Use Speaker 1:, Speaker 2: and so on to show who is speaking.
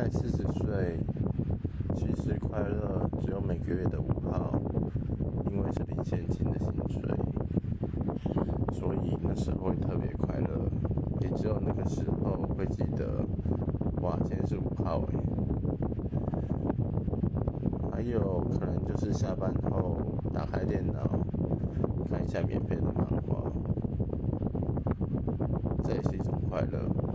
Speaker 1: 在四十岁，其实快乐只有每个月的五号，因为是领现金的薪水，所以那时候会特别快乐。也只有那个时候会记得，哇，今天是五号哎。还有可能就是下班后打开电脑看一下免费的漫画，这也是一种快乐。